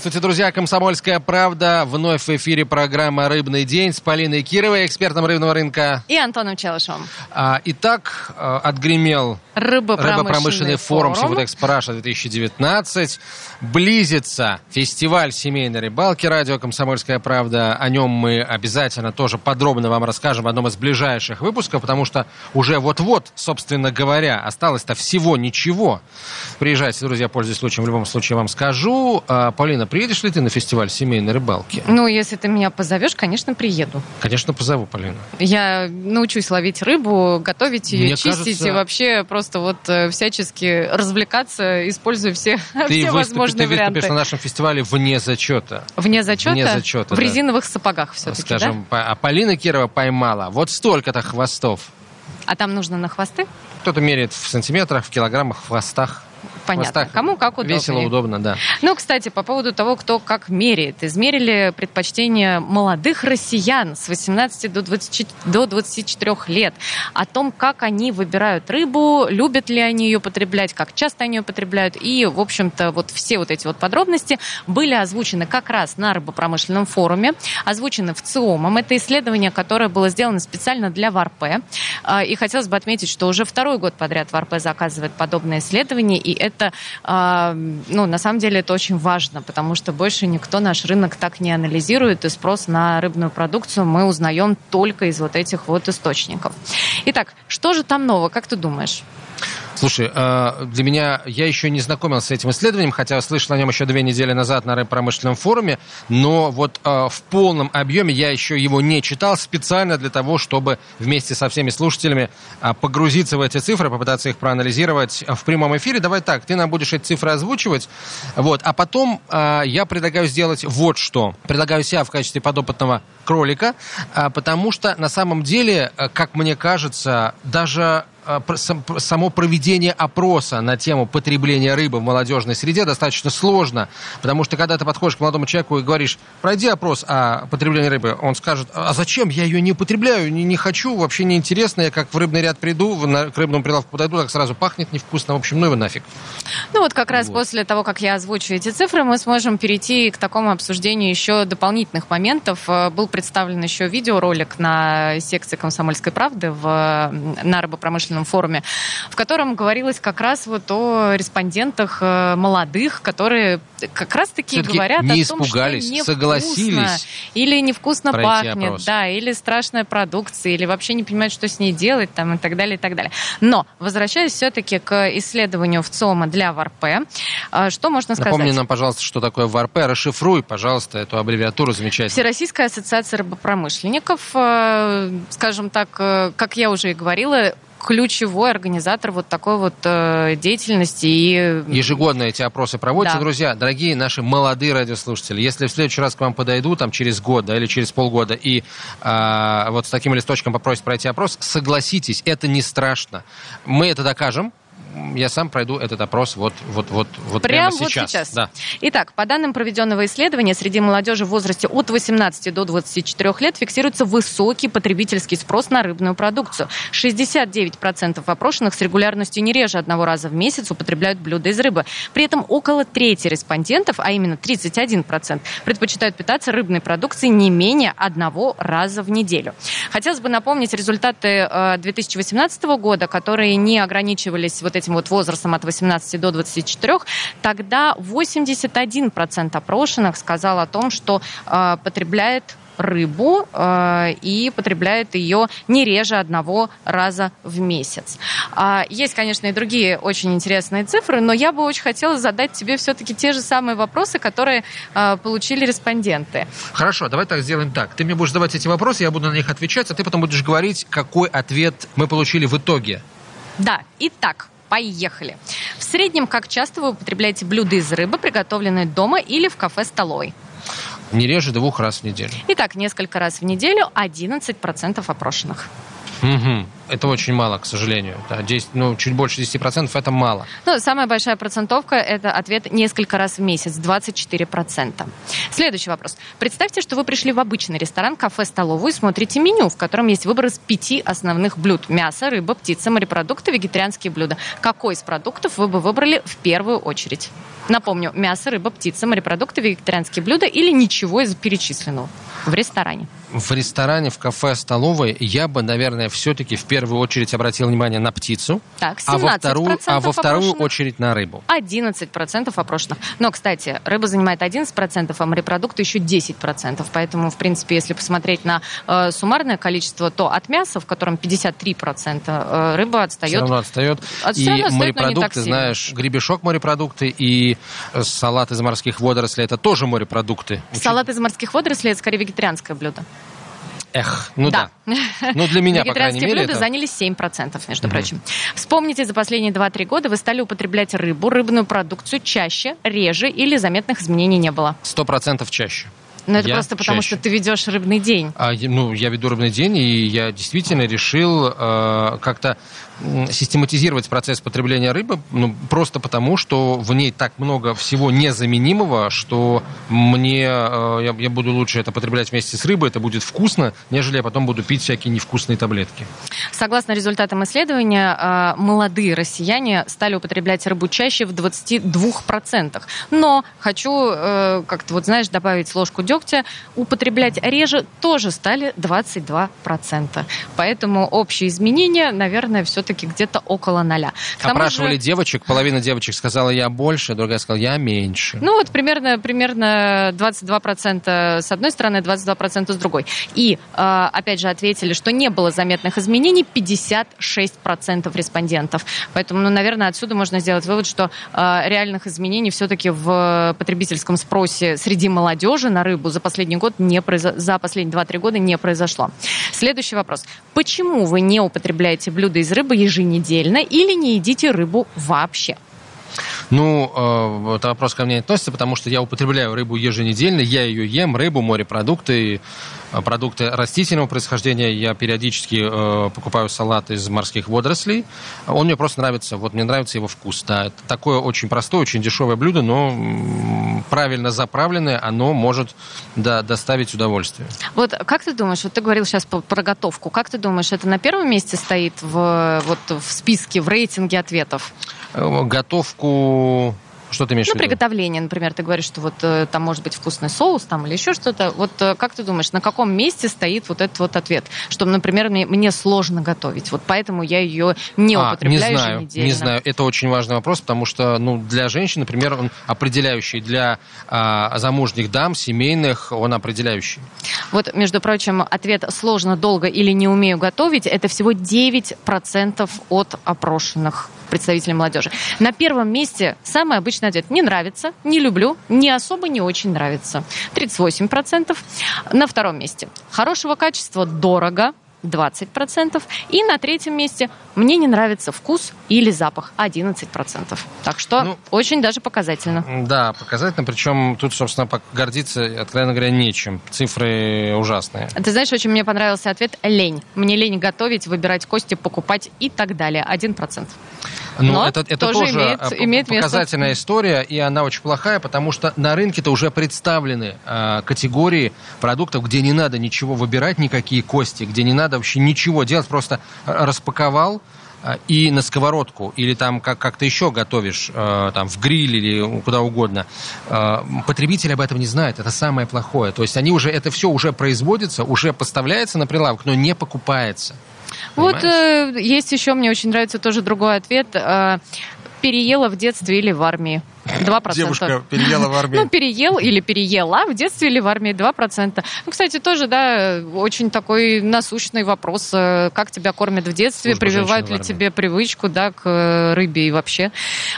Здравствуйте, друзья. «Комсомольская правда». Вновь в эфире программа «Рыбный день» с Полиной Кировой, экспертом рыбного рынка. И Антоном Челышевым. А, итак, а, отгремел Рыбопромышленный, Рыбопромышленный форум, форум. Сибудэкс Раша 2019. Близится фестиваль семейной рыбалки «Радио Комсомольская правда». О нем мы обязательно тоже подробно вам расскажем в одном из ближайших выпусков, потому что уже вот-вот, собственно говоря, осталось-то всего ничего. Приезжайте, друзья, пользуясь случаем, в любом случае вам скажу. А, Полина, приедешь ли ты на фестиваль семейной рыбалки? Ну, если ты меня позовешь, конечно, приеду. Конечно, позову, Полина. Я научусь ловить рыбу, готовить ее, Мне чистить кажется- и вообще просто вот э, всячески развлекаться, используя все, Ты, все выступишь, возможные ты варианты. на нашем фестивале вне зачета. Вне зачета? Вне зачета, В да. резиновых сапогах все-таки, Скажем, по- а Полина Кирова поймала вот столько-то хвостов. да? А там нужно на хвосты? Кто-то меряет в сантиметрах, в килограммах, в хвостах. Понятно. хвостах. Кому как удобнее. Весело, удобно, да. Ну, кстати, по поводу того, кто как меряет. Измерили предпочтения молодых россиян с 18 до, 20, до 24 лет. О том, как они выбирают рыбу, любят ли они ее потреблять, как часто они ее потребляют. И, в общем-то, вот все вот эти вот подробности были озвучены как раз на рыбопромышленном форуме, озвучены в ЦИОМом. Это исследование, которое было сделано специально для ВАРП. А, И хотелось бы отметить, что уже второй год подряд ВАРП заказывает подобное исследование, и это, а, ну, на самом деле, это очень важно, потому что больше никто наш рынок так не анализирует, и спрос на рыбную продукцию мы узнаем только из вот этих вот источников. Итак, что же там нового, как ты думаешь? Слушай, э, для меня, я еще не знакомился с этим исследованием, хотя слышал о нем еще две недели назад на промышленном форуме, но вот э, в полном объеме я еще его не читал специально для того, чтобы вместе со всеми слушателями э, погрузиться в эти цифры, попытаться их проанализировать в прямом эфире. Давай так, ты нам будешь эти цифры озвучивать, вот, а потом я предлагаю сделать вот что. Предлагаю себя в качестве подопытного кролика, потому что на самом деле, как мне кажется, даже само проведение опроса на тему потребления рыбы в молодежной среде достаточно сложно, потому что когда ты подходишь к молодому человеку и говоришь, пройди опрос о потреблении рыбы, он скажет, а зачем, я ее не употребляю, не, не хочу, вообще не интересно, я как в рыбный ряд приду, в- к рыбному прилавку подойду, так сразу пахнет невкусно, в общем, ну его нафиг. Ну вот как раз Вот. после того, как я озвучу эти цифры, мы сможем перейти к такому обсуждению еще дополнительных моментов. Э, Был представлен еще видеоролик на секции «Комсомольской правды» в, на рыбопромышленном форуме, в котором говорилось как раз вот о респондентах э, молодых, которые как раз-таки говорят не о том, испугались, что невкусно, согласились или невкусно пахнет, опрос. да, или страшная продукция, или вообще не понимают, что с ней делать, там, и так далее, и так далее. Но, возвращаясь все-таки к исследованию в ЦОМа для ВАРП, э, что можно сказать? Напомни нам, пожалуйста, что такое ВРП, расшифруй, пожалуйста, эту аббревиатуру замечательно. Всероссийская ассоциация рыбопромышленников, э, скажем так, как я уже и говорила, ключевой организатор вот такой вот э, деятельности и Ежегодно эти опросы проводятся. Да. Друзья, дорогие наши молодые радиослушатели, если в следующий раз к вам подойду, там, через год да, или через полгода, и а, вот с таким листочком попросят пройти опрос, согласитесь, это не страшно. Мы это докажем. Я сам пройду этот опрос вот, вот, вот, вот прямо, Прямо вот сейчас. сейчас. Да. Итак, по данным проведенного исследования, среди молодежи в возрасте от 18 до 24 лет фиксируется высокий потребительский спрос на рыбную продукцию. 69% опрошенных с регулярностью не реже одного раза в месяц употребляют блюда из рыбы. При этом около трети респондентов, а именно 31%, предпочитают питаться рыбной продукцией не менее одного раза в неделю. Хотелось бы напомнить результаты э, 2018 года, которые не ограничивались вот этим вот возрастом от 18 до 24. Тогда 81% опрошенных сказал о том, что э, потребляет рыбу э, и потребляет ее не реже одного раза в месяц. А, есть, конечно, и другие очень интересные цифры, но я бы очень хотела задать тебе все-таки те же самые вопросы, которые э, получили респонденты. Хорошо, давай так сделаем так. Ты мне будешь задавать эти вопросы, я буду на них отвечать, а ты потом будешь говорить, какой ответ мы получили в итоге. Да, итак, поехали. В среднем, как часто вы употребляете блюда из рыбы, приготовленные дома или в кафе-столовой? Не реже двух раз в неделю. Итак, несколько раз в неделю 11% опрошенных. Угу. Это очень мало, к сожалению. Да, 10, ну, чуть больше 10% это мало. Ну, самая большая процентовка – это ответ несколько раз в месяц, 24%. Следующий вопрос. Представьте, что вы пришли в обычный ресторан, кафе, столовую и смотрите меню, в котором есть выбор из пяти основных блюд. Мясо, рыба, птица, морепродукты, вегетарианские блюда. Какой из продуктов вы бы выбрали в первую очередь? Напомню, мясо, рыба, птица, морепродукты, вегетарианские блюда или ничего из перечисленного в ресторане? В ресторане, в кафе, столовой я бы, наверное, все-таки в первую очередь обратил внимание на птицу, Так, а во вторую, а во вторую опрошенных. очередь на рыбу. 11% опрошенных. Но, кстати, рыба занимает 11%, а морепродукты еще 10%. Поэтому, в принципе, если посмотреть на э, суммарное количество, то от мяса, в котором 53%, э, рыба отстает. Все равно отстает. От- и всё равно отстает, морепродукты, знаешь, гребешок морепродукты и э, салат из морских водорослей это тоже морепродукты. Салат из морских водорослей – это скорее вегетарианское блюдо. Эх, ну да. Ну, для меня, по крайней мере, блюда это... заняли 7%, между прочим. Вспомните, за последние 2-3 года вы стали употреблять рыбу, рыбную продукцию чаще, реже или заметных изменений не было. Сто процентов чаще. Но это Я просто потому, чаще. что ты ведешь рыбный день. А, ну, я веду рыбный день, и я действительно решил э, как-то систематизировать процесс потребления рыбы, ну, просто потому, что в ней так много всего незаменимого, что мне, э, я, я буду лучше это потреблять вместе с рыбой, это будет вкусно, нежели я потом буду пить всякие невкусные таблетки. Согласно результатам исследования, э, молодые россияне стали употреблять рыбу чаще в 22%. Но хочу э, как-то, вот знаешь, добавить ложку дегтя, употреблять реже тоже стали 22%. Поэтому общие изменения, наверное, все-таки где-то около ноля. К Опрашивали же- девочек, половина девочек сказала я больше, другая сказала я меньше. Ну вот примерно, примерно 22% с одной стороны, 22% с другой. И, э, опять же, ответили, что не было заметных изменений 56% респондентов. Поэтому, ну, наверное, отсюда можно сделать вывод, что э, реальных изменений все-таки в потребительском спросе среди молодежи на рыбу за последний год не произо- за последние 2-3 года не произошло. Следующий вопрос. Почему вы не употребляете блюда из рыбы еженедельно или не едите рыбу вообще? Ну, это вопрос ко мне не относится, потому что я употребляю рыбу еженедельно, я ее ем, рыбу, морепродукты, продукты растительного происхождения. Я периодически э, покупаю салат из морских водорослей. Он мне просто нравится, вот мне нравится его вкус. Да. Это такое очень простое, очень дешевое блюдо, но правильно заправленное, оно может да, доставить удовольствие. Вот как ты думаешь, вот ты говорил сейчас про готовку, как ты думаешь, это на первом месте стоит в, вот, в списке, в рейтинге ответов? Э, Готовку... Что ты имеешь Ну, в виду? приготовление, например, ты говоришь, что вот э, там может быть вкусный соус там или еще что-то. Вот э, как ты думаешь, на каком месте стоит вот этот вот ответ? Что, например, мне, мне сложно готовить, вот поэтому я ее не А, употребляю не знаю, еженедельно. не знаю. Это очень важный вопрос, потому что ну, для женщин, например, он определяющий. Для а, замужних дам, семейных, он определяющий. Вот, между прочим, ответ «сложно, долго или не умею готовить» — это всего 9% от опрошенных представителей молодежи. На первом месте самый обычный ответ. Не нравится, не люблю, не особо не очень нравится. 38%. На втором месте. Хорошего качества, дорого, 20%. И на третьем месте мне не нравится вкус или запах 11%. Так что ну, очень даже показательно. Да, показательно. Причем тут, собственно, гордиться, откровенно говоря, нечем. Цифры ужасные. Ты знаешь, очень мне понравился ответ лень. Мне лень готовить, выбирать кости, покупать и так далее. 1%. Ну, Но это, это тоже, тоже имеет, а, имеет показательная место. история, и она очень плохая, потому что на рынке-то уже представлены э, категории продуктов, где не надо ничего выбирать, никакие кости, где не надо вообще ничего делать, просто а, распаковал, и на сковородку, или там как- как-то еще готовишь, э, там в гриль или куда угодно. Э, потребитель об этом не знает, это самое плохое. То есть они уже, это все уже производится, уже поставляется на прилавок, но не покупается. Вот э, есть еще, мне очень нравится тоже другой ответ. Э, переела в детстве или в армии. 2%. Девушка переела в армии. Ну, переел или переела в детстве или в армии 2%. Ну, кстати, тоже, да, очень такой насущный вопрос. Э, Как тебя кормят в детстве? Служба Прививают ли тебе привычку, да, к э, рыбе и вообще?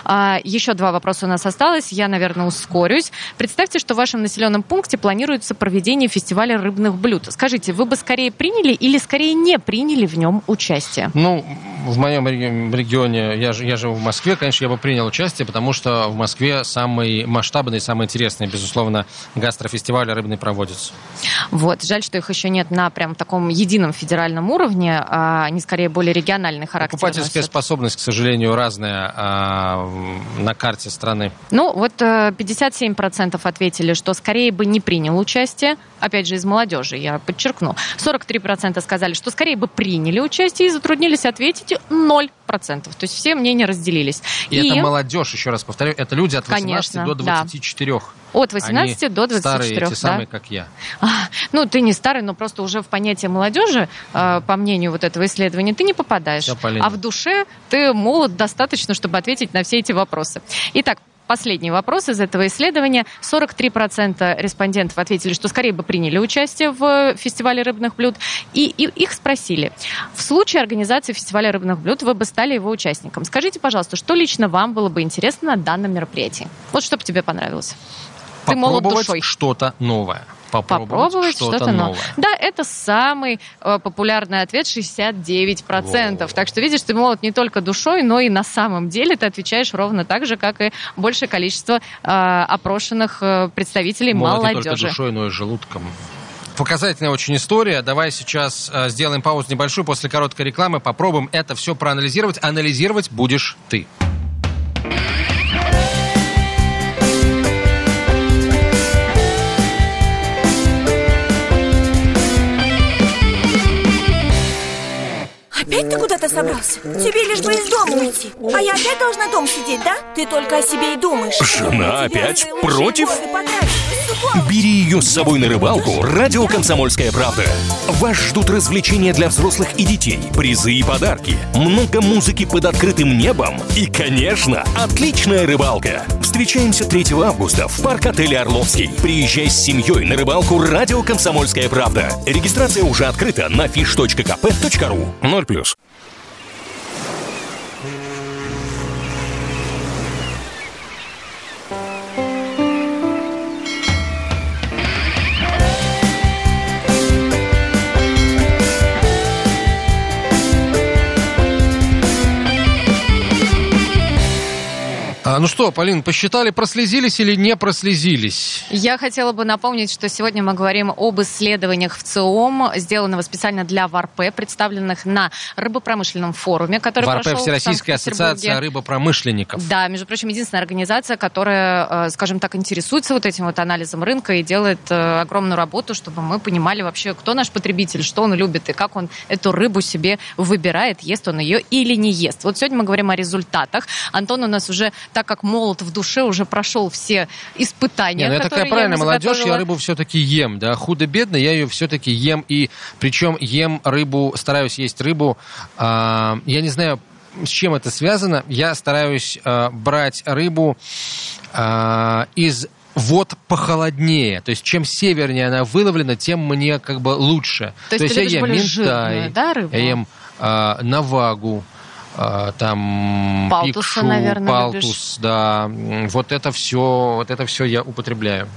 А, еще два вопроса у нас осталось. Я, наверное, ускорюсь. Представьте, что в вашем населенном пункте планируется проведение фестиваля рыбных блюд. Скажите, вы бы скорее приняли или скорее не приняли в нем участие? Ну, в моем регионе, я, я живу в Москве, конечно, я бы принял участие, потому что в Москве самый масштабный, самый интересный, безусловно, гастрофестиваль рыбный проводится. Вот, жаль, что их еще нет на прям таком едином федеральном уровне, а они скорее более региональный характер. Покупательская носят. способность, к сожалению, разная а, на карте страны. Ну, вот 57% э, ответили, что скорее бы не принял участие, опять же, из молодежи, я подчеркну. 43% сказали, что скорее бы приняли участие и затруднились ответить 0%. То есть все мнения разделились. И, и... это молодежь, еще раз повторю, это люди от 18 Конечно, до 24. Да. От 18 Они до 24. Старые, те да? самые, как я. А, ну, ты не старый, но просто уже в понятие молодежи, э, по мнению вот этого исследования, ты не попадаешь. Все, а в душе ты молод достаточно, чтобы ответить на все эти вопросы. Итак, последний вопрос из этого исследования. 43% респондентов ответили, что скорее бы приняли участие в фестивале рыбных блюд. И, и их спросили, в случае организации фестиваля рыбных блюд вы бы стали его участником. Скажите, пожалуйста, что лично вам было бы интересно на данном мероприятии? Вот что бы тебе понравилось? Ты душой. что-то новое попробовать, попробовать что-то, что новое. новое. Да, это самый э, популярный ответ 69%. Во. Так что видишь, ты молод не только душой, но и на самом деле ты отвечаешь ровно так же, как и большее количество э, опрошенных э, представителей молод молодежи. не только душой, но и желудком. Показательная очень история. Давай сейчас э, сделаем паузу небольшую после короткой рекламы. Попробуем это все проанализировать. Анализировать будешь ты. Собрался? Тебе лишь бы из дома уйти А я опять должна дом сидеть, да? Ты только о себе и думаешь Жена опять против? Бери ее с собой на рыбалку Радио «Комсомольская правда» Вас ждут развлечения для взрослых и детей Призы и подарки Много музыки под открытым небом И, конечно, отличная рыбалка Встречаемся 3 августа в парк-отеле «Орловский». Приезжай с семьей на рыбалку «Радио Комсомольская правда». Регистрация уже открыта на fish.kp.ru. 0+. А, ну что, Полин, посчитали, прослезились или не прослезились? Я хотела бы напомнить, что сегодня мы говорим об исследованиях в ЦИОМ, сделанного специально для ВАРП, представленных на рыбопромышленном форуме, который ВАРП прошел Всероссийская ассоциация рыбопромышленников. Да, между прочим, единственная организация, которая, э, скажем так, интересуется вот этим вот анализом рынка и делает э, огромную работу, чтобы мы понимали вообще, кто наш потребитель, что он любит и как он эту рыбу себе выбирает, ест он ее или не ест. Вот сегодня мы говорим о результатах. Антон у нас уже так так как молот в душе уже прошел все испытания. Не, ну, я такая правильная молодежь, я рыбу все-таки ем, да, худо-бедно, я ее все-таки ем, и причем ем рыбу, стараюсь есть рыбу, э, я не знаю, с чем это связано, я стараюсь э, брать рыбу э, из вод похолоднее. То есть, чем севернее она выловлена, тем мне как бы лучше. То, То есть, я ем минтай, жирную, да, рыбу? я ем э, навагу, там Палтуса, пикшу, наверное, палтус, любишь. да, вот это все, вот это все я употребляю.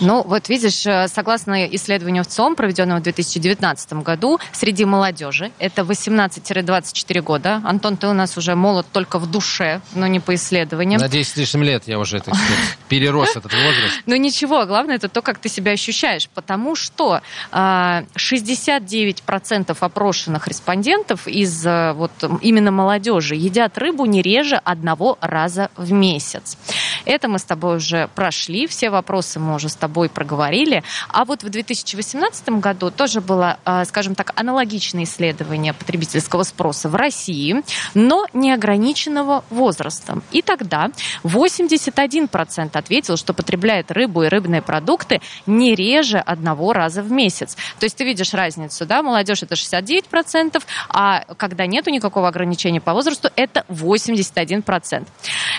Ну, вот видишь, э, согласно исследованию в ЦОМ, проведенному в 2019 году, среди молодежи, это 18-24 года, Антон, ты у нас уже молод только в душе, но не по исследованиям. На 10 лишним лет я уже, сказать, перерос этот возраст. Ну ничего, главное это то, как ты себя ощущаешь, потому что 69% а, опрошенных респондентов из э, вот именно молодежи молодежи едят рыбу не реже одного раза в месяц. Это мы с тобой уже прошли, все вопросы мы уже с тобой проговорили. А вот в 2018 году тоже было, а, скажем так, аналогичное исследование потребительского спроса в России, но неограниченного возрастом. И тогда 81% ответил, что потребляет рыбу и рыбные продукты не реже одного раза в месяц. То есть ты видишь разницу, да, молодежь это 69%, а когда нету никакого ограничения ограничения по возрасту, это 81%.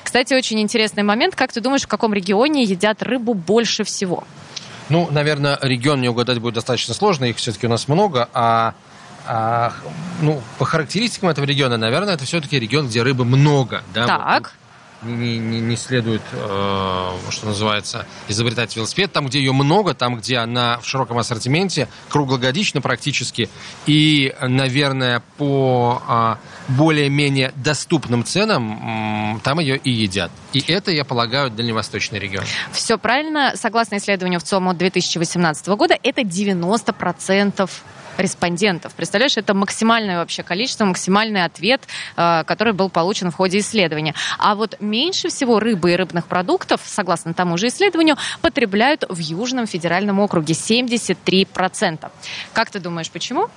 Кстати, очень интересный момент. Как ты думаешь, в каком регионе едят рыбу больше всего? Ну, наверное, регион мне угадать будет достаточно сложно, их все-таки у нас много, а, а ну, по характеристикам этого региона, наверное, это все-таки регион, где рыбы много. Да? Так. Не, не, не следует, э, что называется, изобретать велосипед. Там, где ее много, там, где она в широком ассортименте, круглогодично практически, и, наверное, по э, более-менее доступным ценам там ее и едят. И это, я полагаю, дальневосточный регион. Все правильно. Согласно исследованию в ЦОМ от 2018 года, это 90% респондентов. Представляешь, это максимальное вообще количество, максимальный ответ, э, который был получен в ходе исследования. А вот меньше всего рыбы и рыбных продуктов, согласно тому же исследованию, потребляют в Южном федеральном округе 73%. Как ты думаешь, почему?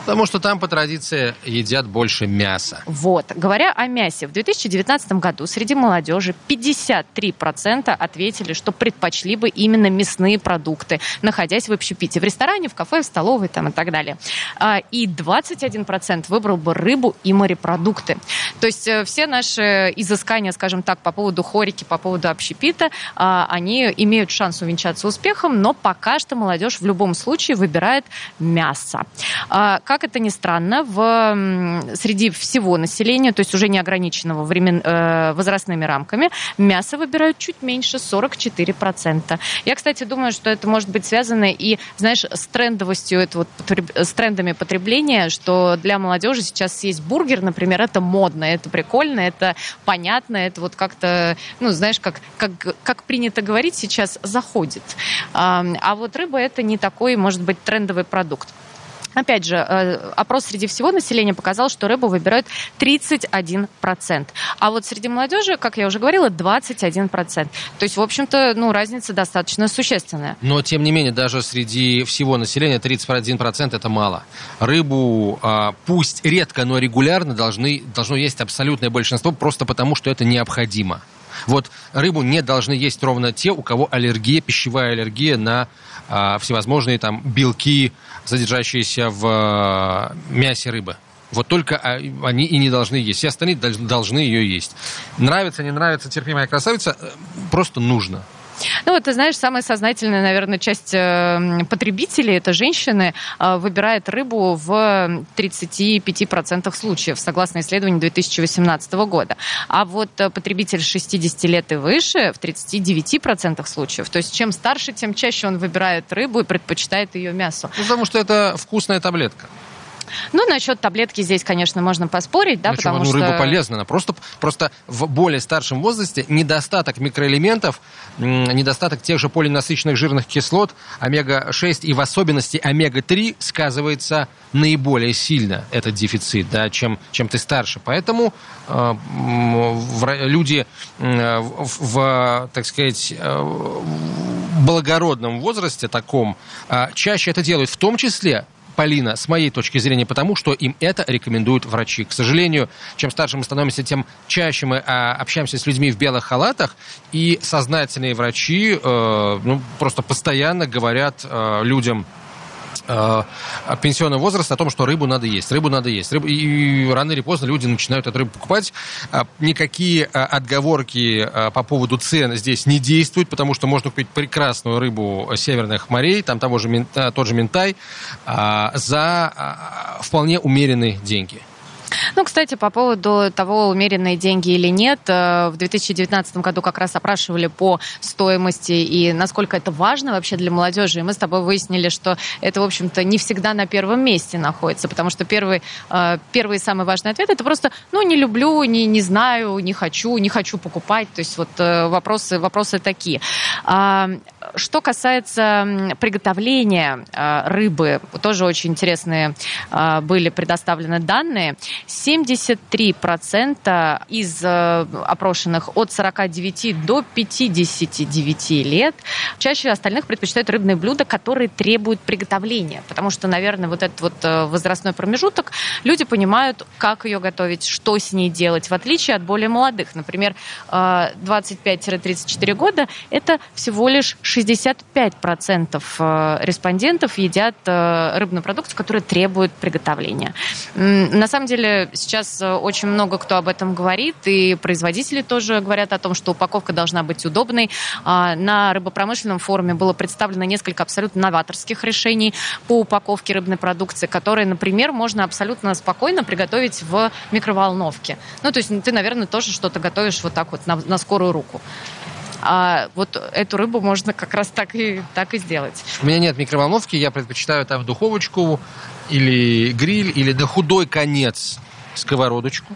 Потому что там по традиции едят больше мяса. Вот. Говоря о мясе, в 2019 году среди молодежи 53% ответили, что предпочли бы именно мясные продукты, находясь в общепите, в ресторане, в кафе, в столовой там, и так далее. А, и 21% выбрал бы рыбу и морепродукты. То есть э, все наши изыскания, скажем так, по поводу хорики, по поводу общепита, а, они имеют шанс увенчаться успехом, но пока что молодежь в любом случае выбирает мясо. А, как это ни странно, в, среди всего населения, то есть уже не ограниченного времен, э, возрастными рамками, мясо выбирают чуть меньше, 44%. Я, кстати, думаю, что это может быть связано и, знаешь, с трендовостью этого с трендами потребления, что для молодежи сейчас есть бургер, например, это модно, это прикольно, это понятно, это вот как-то, ну, знаешь, как, как, как принято говорить сейчас, заходит. А вот рыба это не такой, может быть, трендовый продукт. Опять же, э, опрос среди всего населения показал, что рыбу выбирают 31%. А вот среди молодежи, как я уже говорила, 21%. То есть, в общем-то, ну, разница достаточно существенная. Но, тем не менее, даже среди всего населения 31% это мало. Рыбу, а, пусть редко, но регулярно должны, должно есть абсолютное большинство, просто потому, что это необходимо. Вот рыбу не должны есть ровно те, у кого аллергия, пищевая аллергия на а, всевозможные там белки, содержащиеся в а, мясе рыбы. Вот только а, они и не должны есть. Все остальные должны ее есть. Нравится, не нравится, терпимая красавица, э, просто нужно. Ну вот, ты знаешь, самая сознательная, наверное, часть э, потребителей, это женщины, э, выбирает рыбу в 35% случаев, согласно исследованию 2018 года. А вот э, потребитель 60 лет и выше в 39% случаев. То есть чем старше, тем чаще он выбирает рыбу и предпочитает ее мясу. Ну, потому что это вкусная таблетка. Ну, насчет таблетки здесь, конечно, можно поспорить, да, Почему? потому ну, что... рыба полезна, она просто, просто в более старшем возрасте недостаток микроэлементов, недостаток тех же полинасыщенных жирных кислот, омега-6 и в особенности омега-3 сказывается наиболее сильно, этот дефицит, да, чем, чем ты старше. Поэтому э, в, люди э, в, в, так сказать, э, благородном возрасте таком э, чаще это делают, в том числе Полина, с моей точки зрения, потому что им это рекомендуют врачи. К сожалению, чем старше мы становимся, тем чаще мы а, общаемся с людьми в белых халатах, и сознательные врачи э, ну, просто постоянно говорят э, людям, э, пенсионного возраста о том, что рыбу надо есть, рыбу надо есть. Рыбу, и рано или поздно люди начинают эту рыбу покупать. А, никакие а, отговорки а, по поводу цен здесь не действуют, потому что можно купить прекрасную рыбу северных морей, там того же, тот же ментай, за вполне умеренные деньги. Ну, кстати, по поводу того, умеренные деньги или нет, э, в 2019 году как раз опрашивали по стоимости и насколько это важно вообще для молодежи. И мы с тобой выяснили, что это, в общем-то, не всегда на первом месте находится, потому что первый, э, первый самый важный ответ это просто, ну, не люблю, не, не знаю, не хочу, не хочу покупать. То есть вот э, вопросы, вопросы такие. А, что касается приготовления рыбы, тоже очень интересные были предоставлены данные. 73% из э, опрошенных от 49 до 59 лет чаще остальных предпочитают рыбные блюда, которые требуют приготовления. Потому что, наверное, вот этот вот э, возрастной промежуток, люди понимают, как ее готовить, что с ней делать, в отличие от более молодых. Например, 25-34 э, года это всего лишь 65% респондентов едят рыбную продукцию, которая требует приготовления. На самом деле деле сейчас э, очень много кто об этом говорит, и производители тоже говорят о том, что упаковка должна быть удобной. А, на рыбопромышленном форуме было представлено несколько абсолютно новаторских решений по упаковке рыбной продукции, которые, например, можно абсолютно спокойно приготовить в микроволновке. Ну, то есть ты, наверное, тоже что-то готовишь вот так вот на, на скорую руку. А вот эту рыбу можно как раз так и, так и сделать. У меня нет микроволновки, я предпочитаю там духовочку или гриль, или на худой конец сковородочку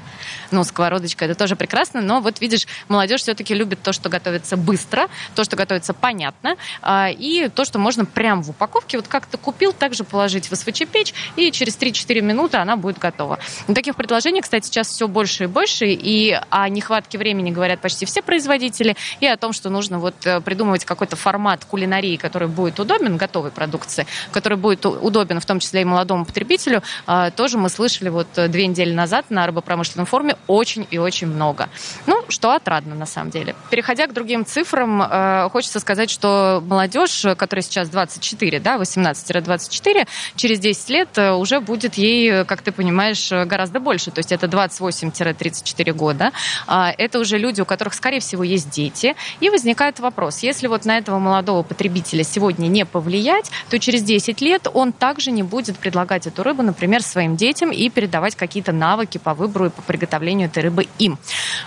ну, сковородочка, это тоже прекрасно, но вот видишь, молодежь все-таки любит то, что готовится быстро, то, что готовится понятно, а, и то, что можно прямо в упаковке, вот как ты купил, также положить в СВЧ-печь, и через 3-4 минуты она будет готова. Таких предложений, кстати, сейчас все больше и больше, и о нехватке времени говорят почти все производители, и о том, что нужно вот э, придумывать какой-то формат кулинарии, который будет удобен, готовой продукции, который будет удобен в том числе и молодому потребителю, а, тоже мы слышали вот э, две недели назад на рыбопромышленном форуме очень и очень много. Ну, что отрадно на самом деле. Переходя к другим цифрам, э, хочется сказать, что молодежь, которая сейчас 24, да, 18-24, через 10 лет э, уже будет ей, как ты понимаешь, гораздо больше. То есть это 28-34 года. Э, это уже люди, у которых, скорее всего, есть дети. И возникает вопрос, если вот на этого молодого потребителя сегодня не повлиять, то через 10 лет он также не будет предлагать эту рыбу, например, своим детям и передавать какие-то навыки по выбору и по приготовлению этой рыбы им.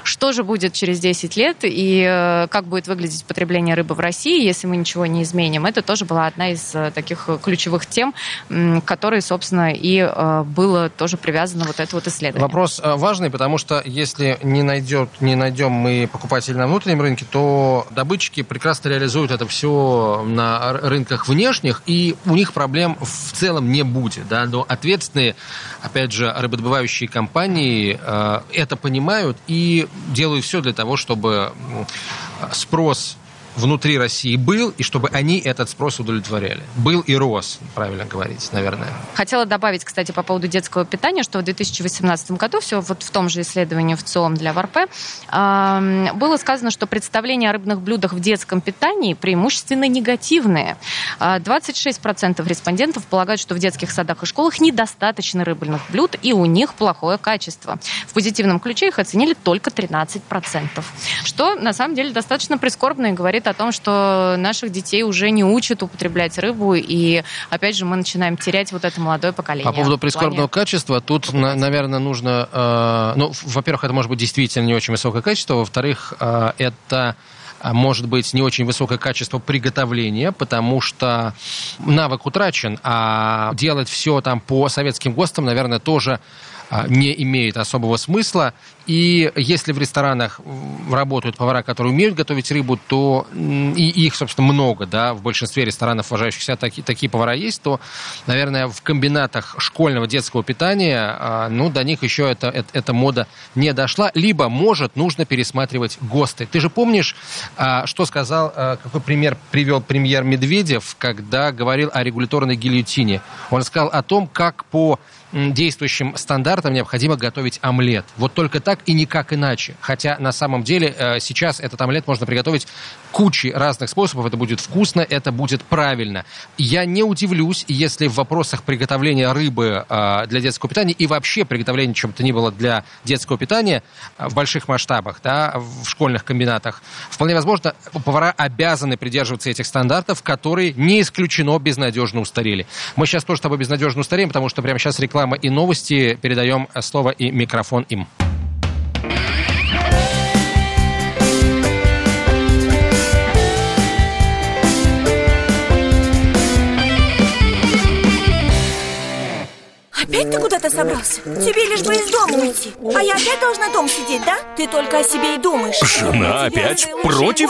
Что же будет через 10 лет и э, как будет выглядеть потребление рыбы в России, если мы ничего не изменим? Это тоже была одна из э, таких ключевых тем, к которой, собственно, и э, было тоже привязано вот это вот исследование. Вопрос важный, потому что если не, найдет, не найдем мы покупателей на внутреннем рынке, то добытчики прекрасно реализуют это все на рынках внешних, и у них проблем в целом не будет. Да? Но ответственные, опять же, рыбодобывающие компании это понимают и делают все для того, чтобы спрос внутри России был, и чтобы они этот спрос удовлетворяли. Был и рос, правильно говорить, наверное. Хотела добавить, кстати, по поводу детского питания, что в 2018 году, все вот в том же исследовании в ЦИОМ для ВРП, было сказано, что представления о рыбных блюдах в детском питании преимущественно негативные. 26% респондентов полагают, что в детских садах и школах недостаточно рыбных блюд, и у них плохое качество. В позитивном ключе их оценили только 13%. Что, на самом деле, достаточно прискорбно и говорит говорит о том, что наших детей уже не учат употреблять рыбу, и, опять же, мы начинаем терять вот это молодое поколение. По поводу прискорбного качества, тут, на, наверное, нужно... Э, ну, во-первых, это может быть действительно не очень высокое качество, во-вторых, э, это э, может быть не очень высокое качество приготовления, потому что навык утрачен, а делать все там по советским ГОСТам, наверное, тоже э, не имеет особого смысла. И если в ресторанах работают повара, которые умеют готовить рыбу, то и их, собственно, много, да, в большинстве ресторанов, уважающих себя, такие, такие повара есть, то, наверное, в комбинатах школьного детского питания, а, ну, до них еще эта, эта, эта мода не дошла. Либо, может, нужно пересматривать ГОСТы. Ты же помнишь, а, что сказал, а, какой пример привел премьер Медведев, когда говорил о регуляторной гильотине? Он сказал о том, как по действующим стандартам необходимо готовить омлет. Вот только так и никак иначе. Хотя на самом деле э, сейчас этот омлет можно приготовить кучей разных способов. Это будет вкусно, это будет правильно. Я не удивлюсь, если в вопросах приготовления рыбы э, для детского питания и вообще приготовления чего-то ни было для детского питания э, в больших масштабах, да, в школьных комбинатах, вполне возможно, повара обязаны придерживаться этих стандартов, которые не исключено безнадежно устарели. Мы сейчас тоже с тобой безнадежно устареем, потому что прямо сейчас реклама и новости. Передаем слово и микрофон им. Опять ты куда-то собрался? Тебе лишь бы из дома уйти А я опять должна дом сидеть, да? Ты только о себе и думаешь Жена опять против?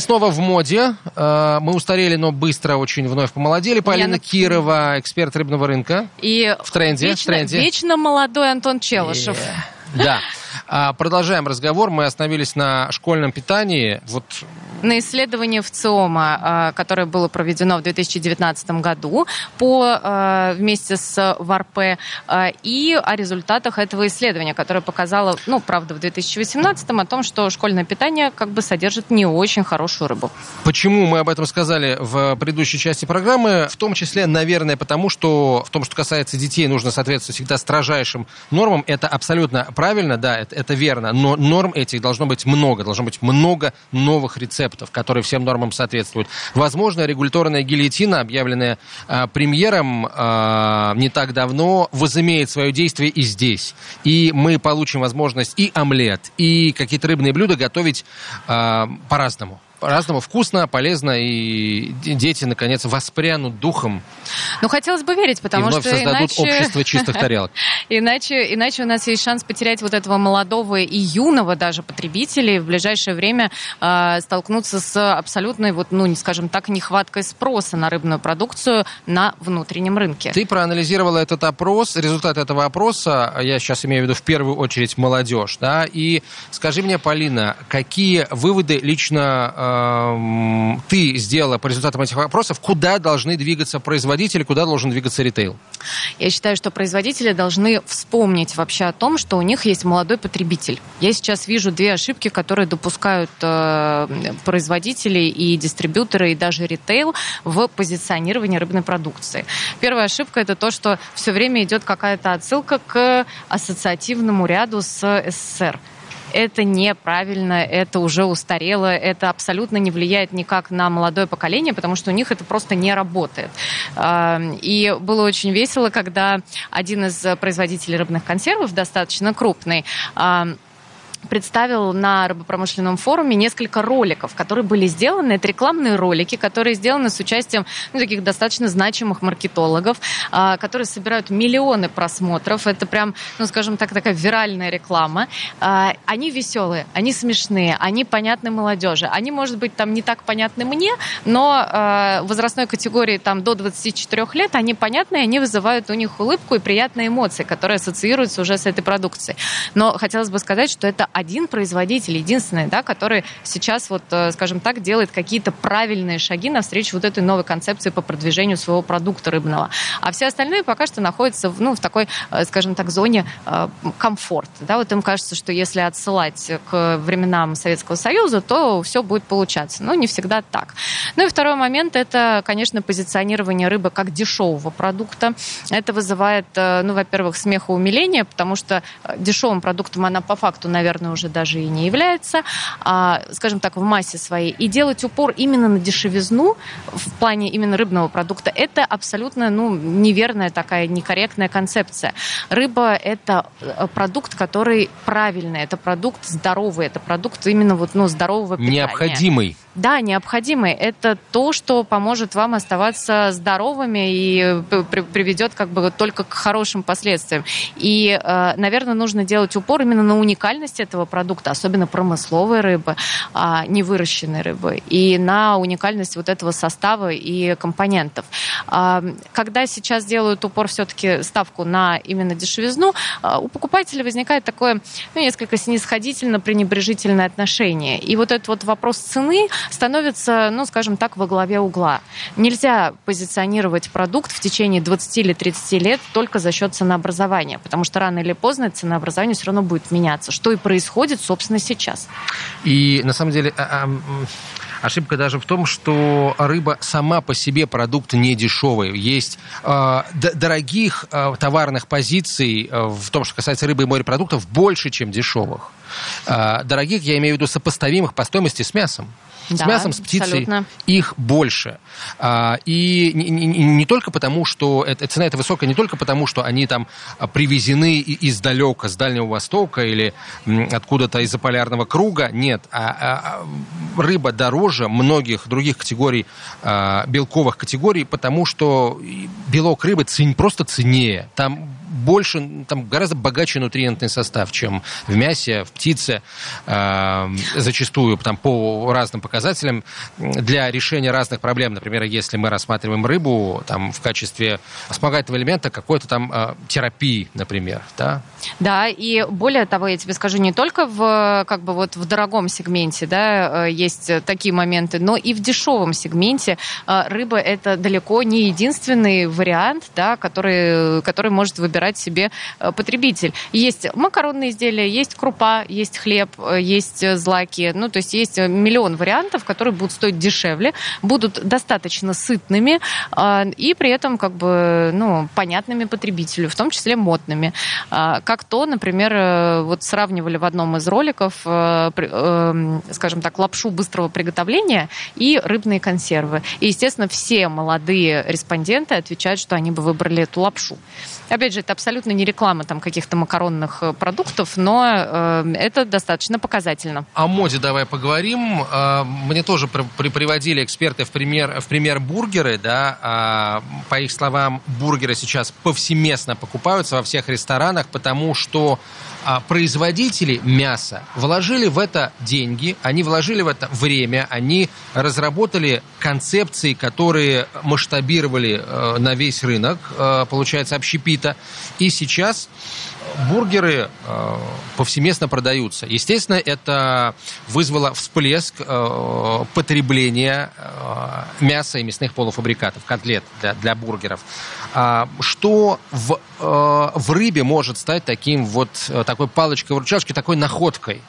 Снова в моде. Э, мы устарели, но быстро очень вновь помолодели. Полина Кирова, эксперт рыбного рынка. И в тренде. Вечно, в тренде. вечно молодой Антон Челышев. Yeah. Да. А, продолжаем разговор. Мы остановились на школьном питании. Вот на исследовании в ЦИОМа, а, которое было проведено в 2019 году по, а, вместе с ВАРП, и о результатах этого исследования, которое показало, ну, правда, в 2018 о том, что школьное питание как бы содержит не очень хорошую рыбу. Почему мы об этом сказали в предыдущей части программы? В том числе, наверное, потому что в том, что касается детей, нужно соответствовать всегда строжайшим нормам. Это абсолютно правильно, да, это, это верно, но норм этих должно быть много, должно быть много новых рецептов, которые всем нормам соответствуют. Возможно, регуляторная гильотина, объявленная э, премьером э, не так давно, возымеет свое действие и здесь. И мы получим возможность и омлет, и какие-то рыбные блюда готовить э, по-разному по-разному вкусно, полезно, и дети, наконец, воспрянут духом. Ну, хотелось бы верить, потому и вновь что создадут иначе... общество чистых тарелок. иначе, иначе у нас есть шанс потерять вот этого молодого и юного даже потребителя, и в ближайшее время э, столкнуться с абсолютной, вот, ну, скажем так, нехваткой спроса на рыбную продукцию на внутреннем рынке. Ты проанализировала этот опрос, результат этого опроса, я сейчас имею в виду в первую очередь молодежь, да, и скажи мне, Полина, какие выводы лично э, ты сделала по результатам этих вопросов, куда должны двигаться производители, куда должен двигаться ритейл? Я считаю, что производители должны вспомнить вообще о том, что у них есть молодой потребитель. Я сейчас вижу две ошибки, которые допускают э, производители и дистрибьюторы, и даже ритейл в позиционировании рыбной продукции. Первая ошибка это то, что все время идет какая-то отсылка к ассоциативному ряду с СССР это неправильно, это уже устарело, это абсолютно не влияет никак на молодое поколение, потому что у них это просто не работает. И было очень весело, когда один из производителей рыбных консервов, достаточно крупный, представил на рыбопромышленном форуме несколько роликов, которые были сделаны. Это рекламные ролики, которые сделаны с участием ну, таких достаточно значимых маркетологов, а, которые собирают миллионы просмотров. Это прям, ну, скажем так, такая виральная реклама. А, они веселые, они смешные, они понятны молодежи. Они, может быть, там не так понятны мне, но а, возрастной категории там до 24 лет они понятны, они вызывают у них улыбку и приятные эмоции, которые ассоциируются уже с этой продукцией. Но хотелось бы сказать, что это один производитель, единственный, да, который сейчас, вот, э, скажем так, делает какие-то правильные шаги навстречу вот этой новой концепции по продвижению своего продукта рыбного. А все остальные пока что находятся ну, в такой, э, скажем так, зоне э, комфорта. Да? Вот им кажется, что если отсылать к временам Советского Союза, то все будет получаться. Но не всегда так. Ну и второй момент – это, конечно, позиционирование рыбы как дешевого продукта. Это вызывает, ну, во-первых, смех и умиление, потому что дешевым продуктом она по факту, наверное, наверное, уже даже и не является, а, скажем так, в массе своей. И делать упор именно на дешевизну в плане именно рыбного продукта, это абсолютно ну, неверная такая, некорректная концепция. Рыба – это э, продукт, который правильный, это продукт здоровый, это продукт именно вот, ну, здорового питания. Необходимый. Да, необходимый. Это то, что поможет вам оставаться здоровыми и приведет как бы только к хорошим последствиям. И, э, наверное, нужно делать упор именно на уникальность этого продукта, особенно промысловой рыбы, а, не выращенной рыбы, и на уникальность вот этого состава и компонентов. А, когда сейчас делают упор все-таки ставку на именно дешевизну, а, у покупателя возникает такое ну, несколько снисходительно-пренебрежительное отношение. И вот этот вот вопрос цены становится, ну, скажем так, во главе угла. Нельзя позиционировать продукт в течение 20 или 30 лет только за счет ценообразования, потому что рано или поздно ценообразование все равно будет меняться, что и происходит, собственно, сейчас. И на самом деле а, ошибка даже в том, что рыба сама по себе продукт не дешевый. Есть э, дорогих э, товарных позиций э, в том, что касается рыбы и морепродуктов, больше, чем дешевых. Э, дорогих, я имею в виду сопоставимых по стоимости с мясом. С да, мясом, с птицей абсолютно. их больше. А, и не, только потому, что это, цена эта высокая, не только потому, что они там привезены издалека, с Дальнего Востока или откуда-то из-за полярного круга. Нет. А, а, а, рыба дороже многих других категорий, а, белковых категорий, потому что белок рыбы просто ценнее. Там больше, там гораздо богаче нутриентный состав, чем в мясе, в птице, э, зачастую там по разным показателям для решения разных проблем. Например, если мы рассматриваем рыбу там в качестве вспомогательного элемента какой-то там э, терапии, например, да? Да, и более того, я тебе скажу, не только в как бы вот в дорогом сегменте, да, э, есть такие моменты, но и в дешевом сегменте э, рыба это далеко не единственный вариант, да, который, который может выбирать себе э, потребитель. Есть макаронные изделия, есть крупа, есть хлеб, есть злаки, ну, то есть есть миллион вариантов, которые будут стоить дешевле, будут достаточно сытными и при этом как бы, ну, понятными потребителю, в том числе модными. Как то, например, вот сравнивали в одном из роликов, скажем так, лапшу быстрого приготовления и рыбные консервы. И, естественно, все молодые респонденты отвечают, что они бы выбрали эту лапшу. Опять же, это абсолютно не реклама там каких-то макаронных э, продуктов, но э, это достаточно показательно. О моде давай поговорим. Э, мне тоже при, приводили эксперты в пример, в пример бургеры, да. Э, по их словам, бургеры сейчас повсеместно покупаются во всех ресторанах, потому что а производители мяса вложили в это деньги, они вложили в это время, они разработали концепции, которые масштабировали э, на весь рынок, э, получается, общепита. И сейчас бургеры э, повсеместно продаются. Естественно, это вызвало всплеск э, потребления э, мяса и мясных полуфабрикатов, котлет для, для бургеров. А, что в, в рыбе может стать таким вот, такой палочкой-выручалочкой, такой находкой?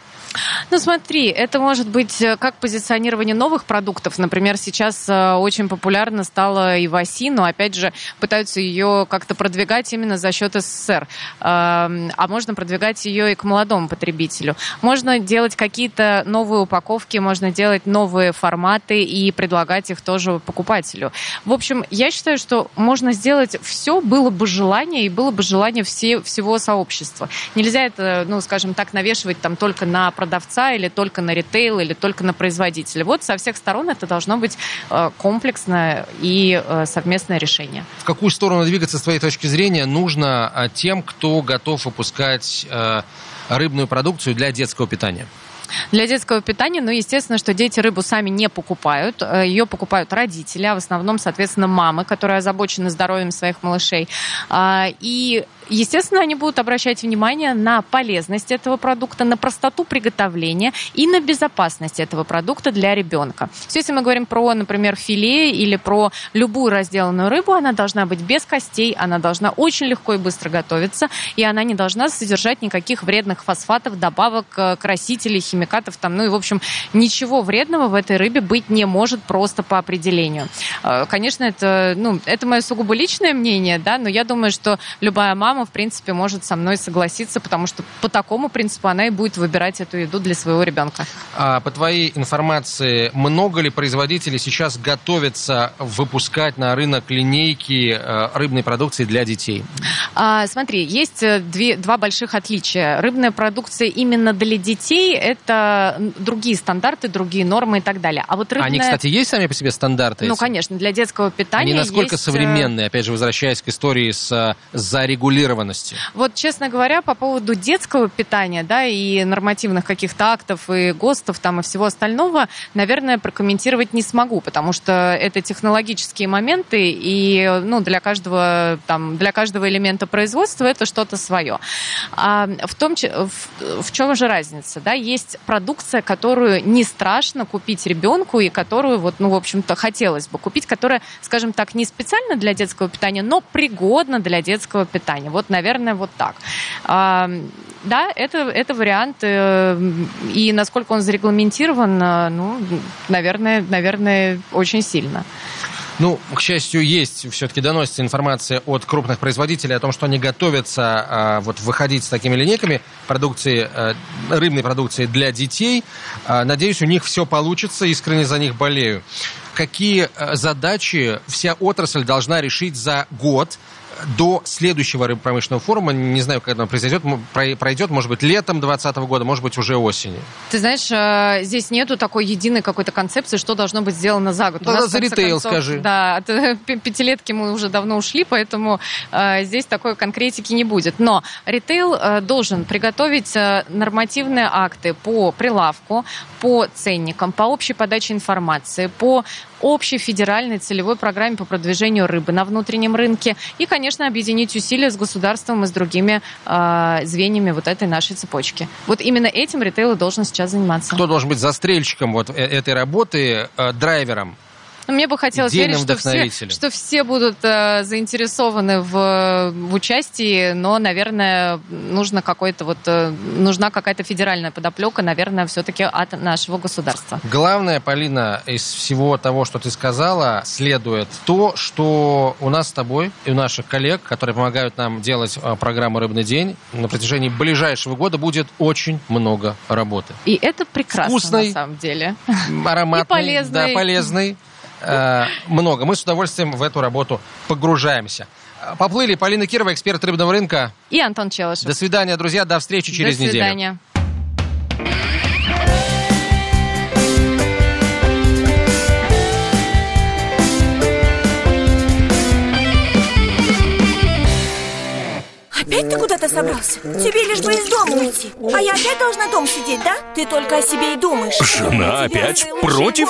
Ну смотри, это может быть э, как позиционирование новых продуктов. Например, сейчас э, очень популярно стало и Васи, но опять же пытаются ее как-то продвигать именно за счет СССР. А можно продвигать ее и к молодому потребителю. Можно делать какие-то новые упаковки, можно делать новые форматы и предлагать их тоже покупателю. В общем, я считаю, что можно сделать все, было бы желание, и было бы желание все, всего сообщества. Нельзя это, ну, скажем так, навешивать там только на продавца или только на ритейл или только на производителя. Вот со всех сторон это должно быть э, комплексное и э, совместное решение. В какую сторону двигаться, с твоей точки зрения, нужно э, тем, кто готов выпускать рыбную продукцию для детского питания? Для детского питания, ну, естественно, что дети рыбу сами не покупают. Ее покупают родители, а в основном, соответственно, мамы, которые озабочены здоровьем своих малышей. А, и Естественно, они будут обращать внимание на полезность этого продукта, на простоту приготовления и на безопасность этого продукта для ребенка. Все, если мы говорим про, например, филе или про любую разделанную рыбу, она должна быть без костей, она должна очень легко и быстро готовиться, и она не должна содержать никаких вредных фосфатов, добавок, э, красителей, химикатов, там, ну и, в общем, ничего вредного в этой рыбе быть не может просто по определению. Э, конечно, это, ну, это мое сугубо личное мнение, да, но я думаю, что любая мама, в принципе, может со мной согласиться, потому что по такому принципу она и будет выбирать эту еду для своего ребенка. А по твоей информации, много ли производителей сейчас готовятся выпускать на рынок линейки э, рыбной продукции для детей? А, смотри, есть э, две, два больших отличия. Рыбная продукция именно для детей – это другие стандарты, другие нормы и так далее. А вот рыбная... Они, кстати, есть сами по себе стандарты? Ну, конечно, для детского питания Они насколько есть... Э, современные, опять же, возвращаясь к истории с э, зарегулированностью? Вот, честно говоря, по поводу детского питания, да, и нормативных каких-то актов, и ГОСТов там, и всего остального, наверное, прокомментировать не смогу, потому что это технологические моменты, и, ну, для каждого, там, для каждого элемента производства это что-то свое. А в том, в, в чем же разница, да, есть продукция, которую не страшно купить ребенку и которую, вот, ну, в общем-то, хотелось бы купить, которая, скажем так, не специально для детского питания, но пригодна для детского питания. Вот, наверное, вот так. А, да, это, это вариант, э, и насколько он зарегламентирован, э, ну, наверное, наверное, очень сильно. Ну, к счастью, есть все-таки доносится информация от крупных производителей о том, что они готовятся а, вот выходить с такими линейками продукции, а, рыбной продукции для детей. А, надеюсь, у них все получится, искренне за них болею. Какие а, задачи вся отрасль должна решить за год, до следующего рыбопромышленного форума, не знаю, когда он произойдет, пройдет, может быть, летом 2020 года, может быть, уже осенью. Ты знаешь, э, здесь нету такой единой какой-то концепции, что должно быть сделано за год. Да, за ритейл концов, скажи. Да, от э, пятилетки мы уже давно ушли, поэтому э, здесь такой конкретики не будет. Но ритейл э, должен приготовить э, нормативные акты по прилавку, по ценникам, по общей подаче информации, по общей федеральной целевой программе по продвижению рыбы на внутреннем рынке и, конечно, объединить усилия с государством и с другими э, звеньями вот этой нашей цепочки. Вот именно этим ритейл должен сейчас заниматься. Кто должен быть застрельщиком вот э, этой работы, э, драйвером? Но мне бы хотелось верить, что все, что все будут э, заинтересованы в, в участии, но, наверное, нужно какой-то вот, э, нужна какая-то федеральная подоплека, наверное, все-таки от нашего государства. Главное, Полина, из всего того, что ты сказала, следует то, что у нас с тобой и у наших коллег, которые помогают нам делать э, программу «Рыбный день», на протяжении ближайшего года будет очень много работы. И это прекрасно, Вкусной, на самом деле. Ароматный, и полезный. Да, полезный э, много. Мы с удовольствием в эту работу погружаемся. Поплыли Полина Кирова, эксперт рыбного рынка. И Антон Челышев. До свидания, друзья. До встречи через неделю. До свидания. Неделю. Опять ты куда-то собрался? Тебе лишь бы из дома уйти А я опять должна дом сидеть, да? Ты только о себе и думаешь Жена опять против?